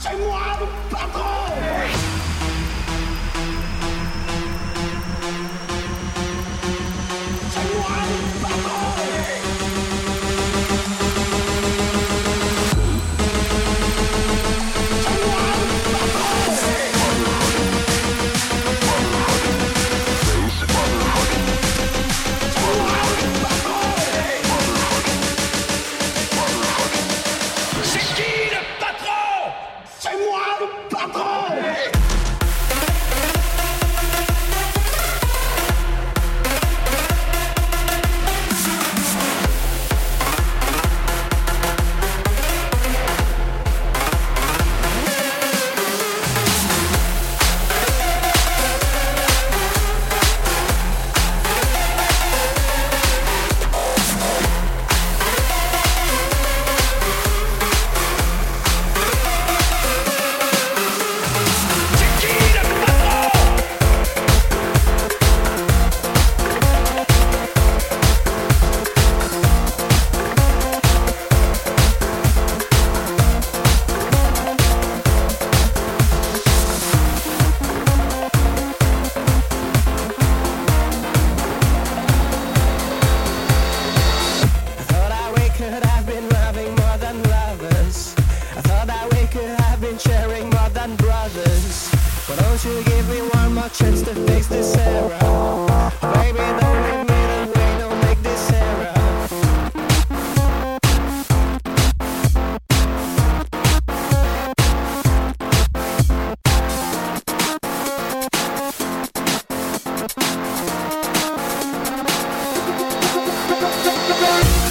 C'est moi, patron Bye.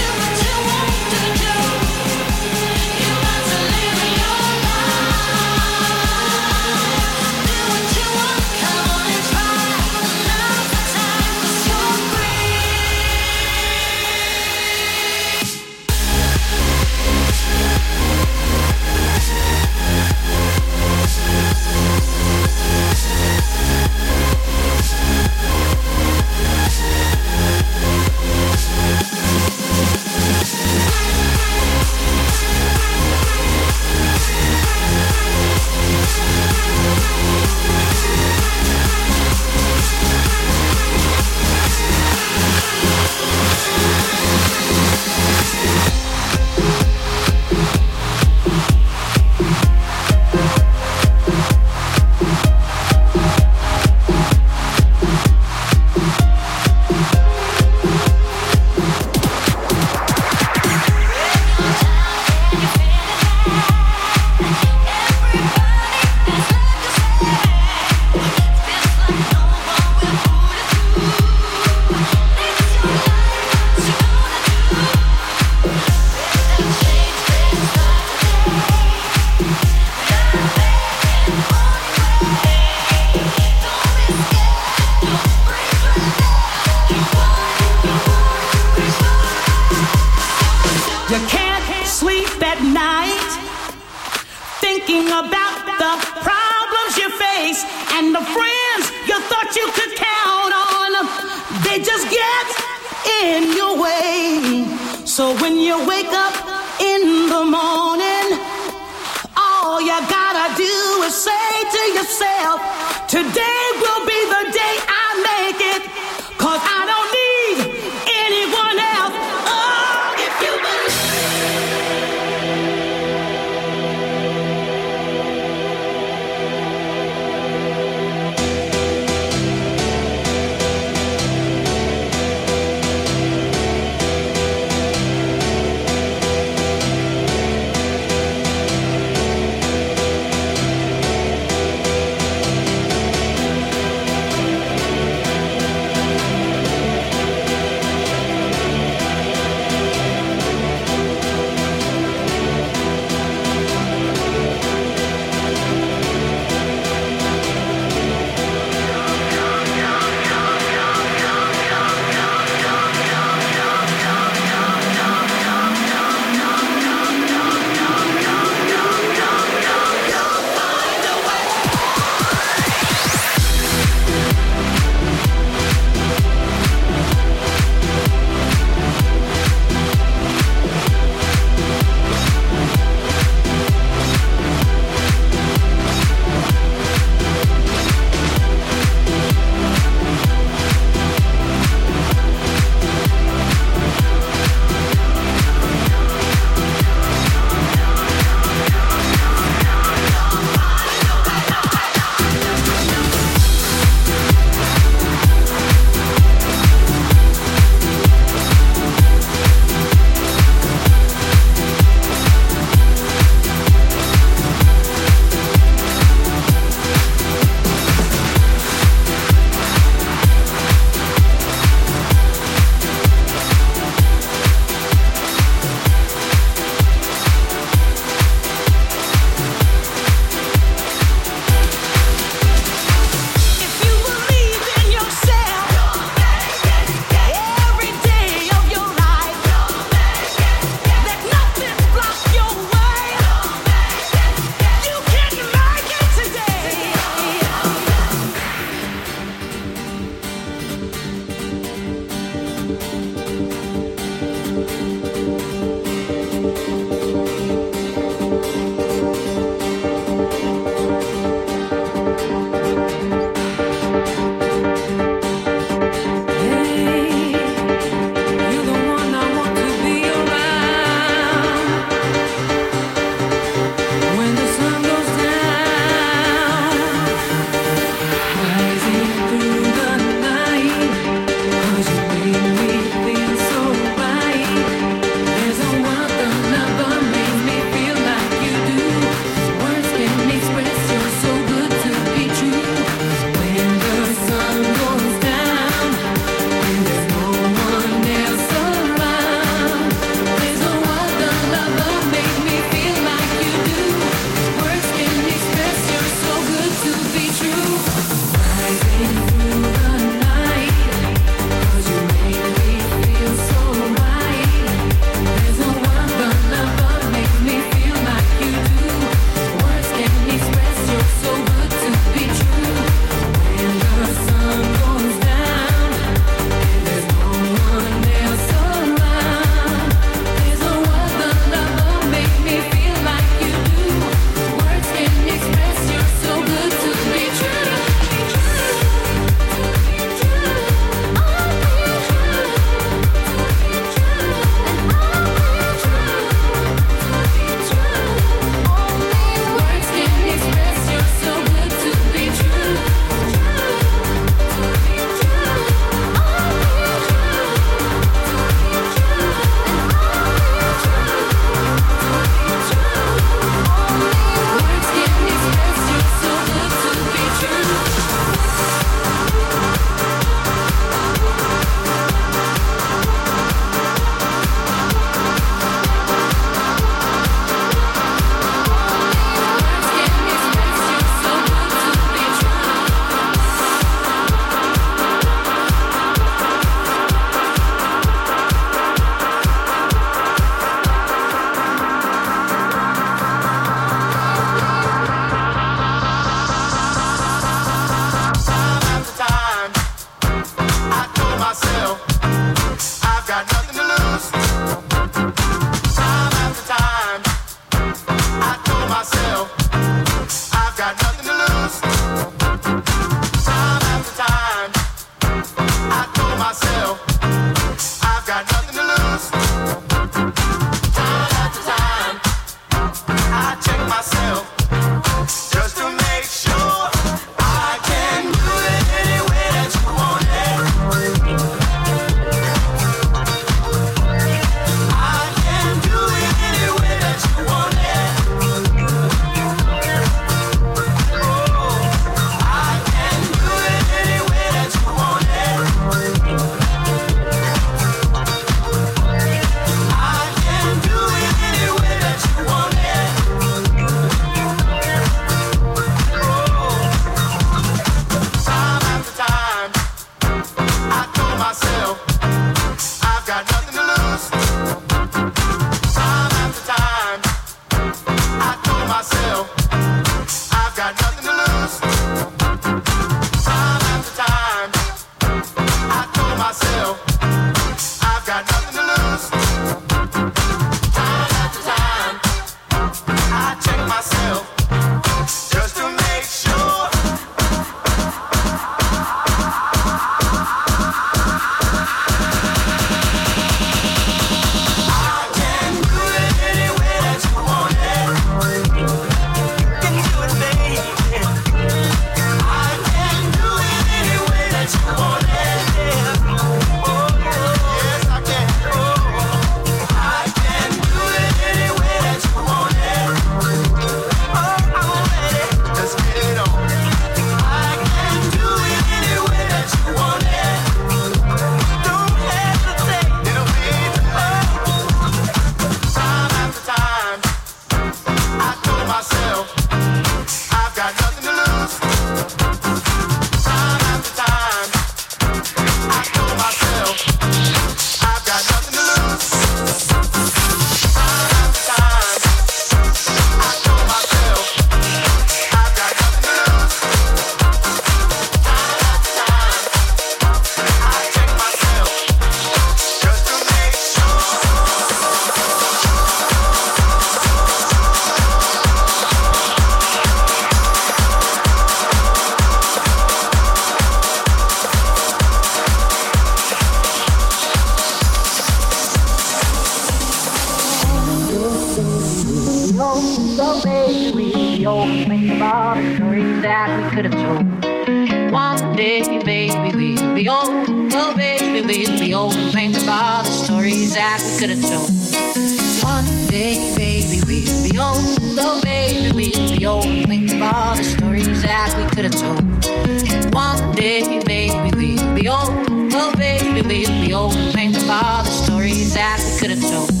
Could have told.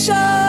show.